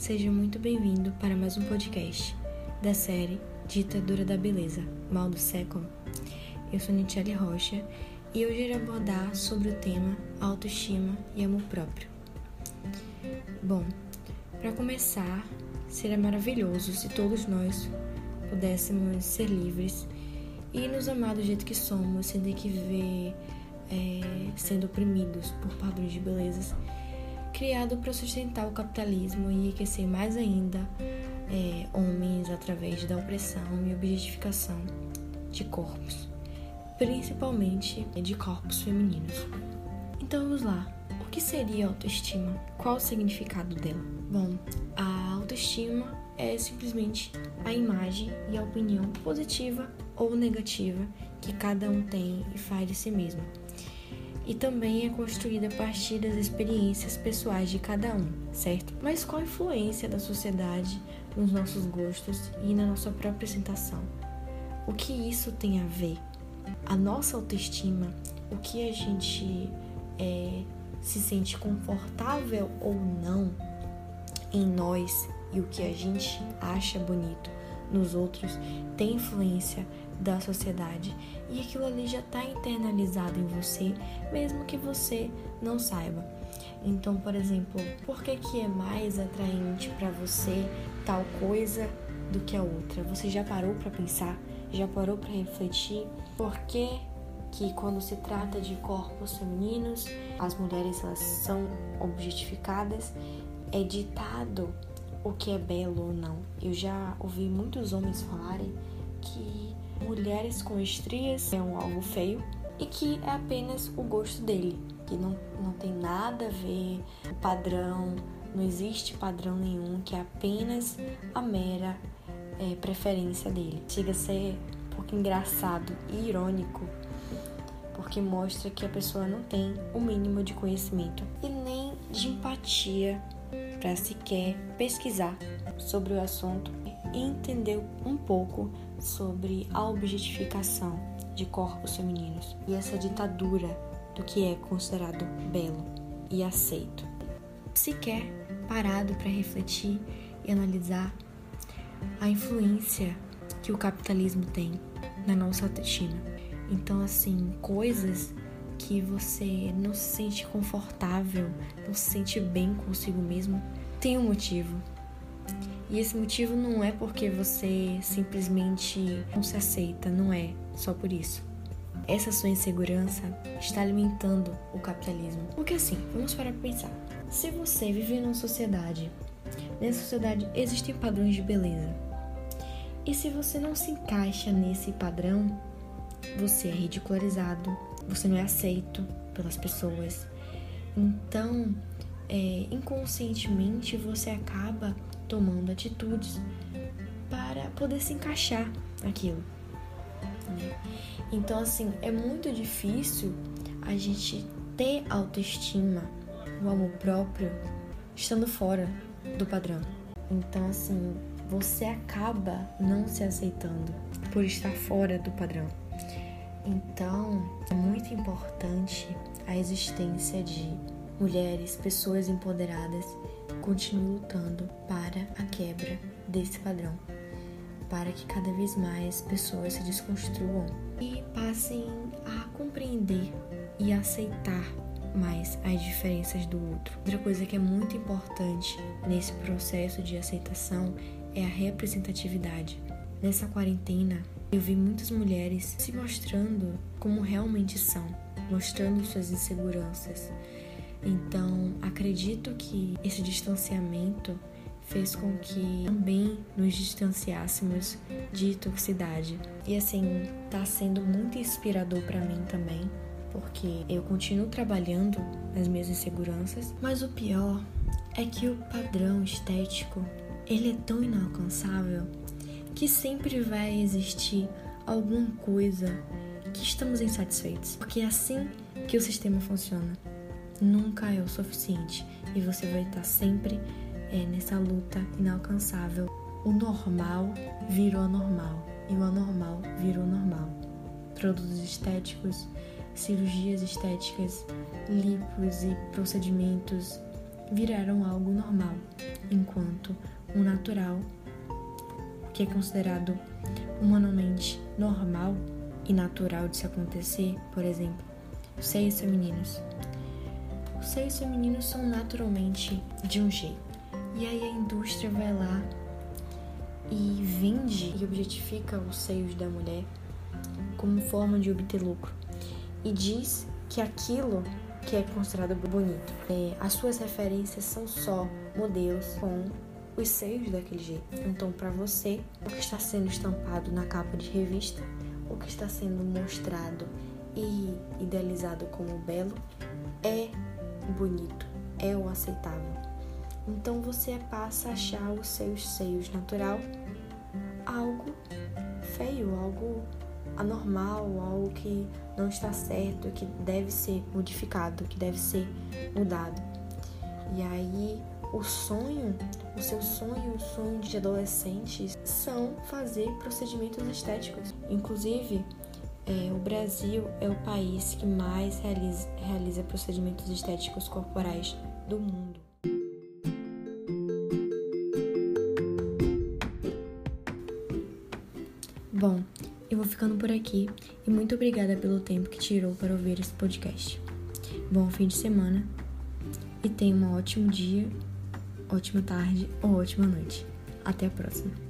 seja muito bem-vindo para mais um podcast da série Ditadura da Beleza, Mal do Século. Eu sou Nitiele Rocha e hoje irei abordar sobre o tema autoestima e amor próprio. Bom, para começar, seria maravilhoso se todos nós pudéssemos ser livres e nos amar do jeito que somos, sem ter que viver é, sendo oprimidos por padrões de belezas criado para sustentar o capitalismo e enriquecer mais ainda é, homens através da opressão e objetificação de corpos, principalmente de corpos femininos. Então vamos lá. O que seria autoestima? Qual o significado dela? Bom, a autoestima é simplesmente a imagem e a opinião positiva ou negativa que cada um tem e faz de si mesmo e também é construída a partir das experiências pessoais de cada um, certo? Mas qual a influência da sociedade nos nossos gostos e na nossa própria sensação? O que isso tem a ver? A nossa autoestima, o que a gente é, se sente confortável ou não em nós e o que a gente acha bonito nos outros tem influência da sociedade e aquilo ali já está internalizado em você, mesmo que você não saiba. Então, por exemplo, por que, que é mais atraente para você tal coisa do que a outra? Você já parou para pensar? Já parou para refletir? Por que, que quando se trata de corpos femininos, as mulheres elas são objetificadas? É ditado o que é belo ou não. Eu já ouvi muitos homens falarem que mulheres com estrias é um algo feio e que é apenas o gosto dele, que não, não tem nada a ver o padrão, não existe padrão nenhum, que é apenas a mera é, preferência dele. Chega a ser um pouco engraçado e irônico, porque mostra que a pessoa não tem o mínimo de conhecimento e nem de empatia para sequer pesquisar sobre o assunto e entender um pouco sobre a objetificação de corpos femininos e essa ditadura do que é considerado belo e aceito. Sequer parado para refletir e analisar a influência que o capitalismo tem na nossa autoestima. Então, assim, coisas que você não se sente confortável, não se sente bem consigo mesmo, tem um motivo. E esse motivo não é porque você simplesmente não se aceita, não é só por isso. Essa sua insegurança está alimentando o capitalismo. Porque assim, vamos parar para pensar. Se você vive numa sociedade, nessa sociedade existem padrões de beleza. E se você não se encaixa nesse padrão, você é ridicularizado, você não é aceito pelas pessoas. Então, é, inconscientemente você acaba tomando atitudes para poder se encaixar naquilo. Né? Então, assim, é muito difícil a gente ter autoestima, o amor próprio, estando fora do padrão. Então, assim, você acaba não se aceitando por estar fora do padrão. Então, é muito importante a existência de mulheres, pessoas empoderadas continue lutando para a quebra desse padrão, para que cada vez mais pessoas se desconstruam e passem a compreender e aceitar mais as diferenças do outro. Outra coisa que é muito importante nesse processo de aceitação é a representatividade. Nessa quarentena, eu vi muitas mulheres se mostrando como realmente são, mostrando suas inseguranças, então, acredito que esse distanciamento fez com que também nos distanciássemos de toxicidade. E assim, tá sendo muito inspirador para mim também, porque eu continuo trabalhando nas minhas inseguranças, mas o pior é que o padrão estético, ele é tão inalcançável que sempre vai existir alguma coisa que estamos insatisfeitos, porque é assim que o sistema funciona nunca é o suficiente e você vai estar sempre é, nessa luta inalcançável. O normal virou anormal e o anormal virou normal. Produtos estéticos, cirurgias estéticas, lipos e procedimentos viraram algo normal, enquanto o natural, que é considerado humanamente normal e natural de se acontecer, por exemplo, os seios femininos. Os seios femininos são naturalmente de um jeito. E aí a indústria vai lá e vende e objetifica os seios da mulher como forma de obter lucro e diz que aquilo que é considerado bonito, é, as suas referências são só modelos com os seios daquele jeito. Então, para você, o que está sendo estampado na capa de revista, o que está sendo mostrado e idealizado como belo é bonito, é o aceitável. Então você passa a achar os seus seios natural algo feio, algo anormal, algo que não está certo, que deve ser modificado, que deve ser mudado. E aí o sonho, o seu sonho, o sonho de adolescentes são fazer procedimentos estéticos. Inclusive, é, o Brasil é o país que mais realiza, realiza procedimentos estéticos corporais do mundo. Bom, eu vou ficando por aqui e muito obrigada pelo tempo que tirou para ouvir esse podcast. Bom fim de semana e tenha um ótimo dia, ótima tarde ou ótima noite. Até a próxima.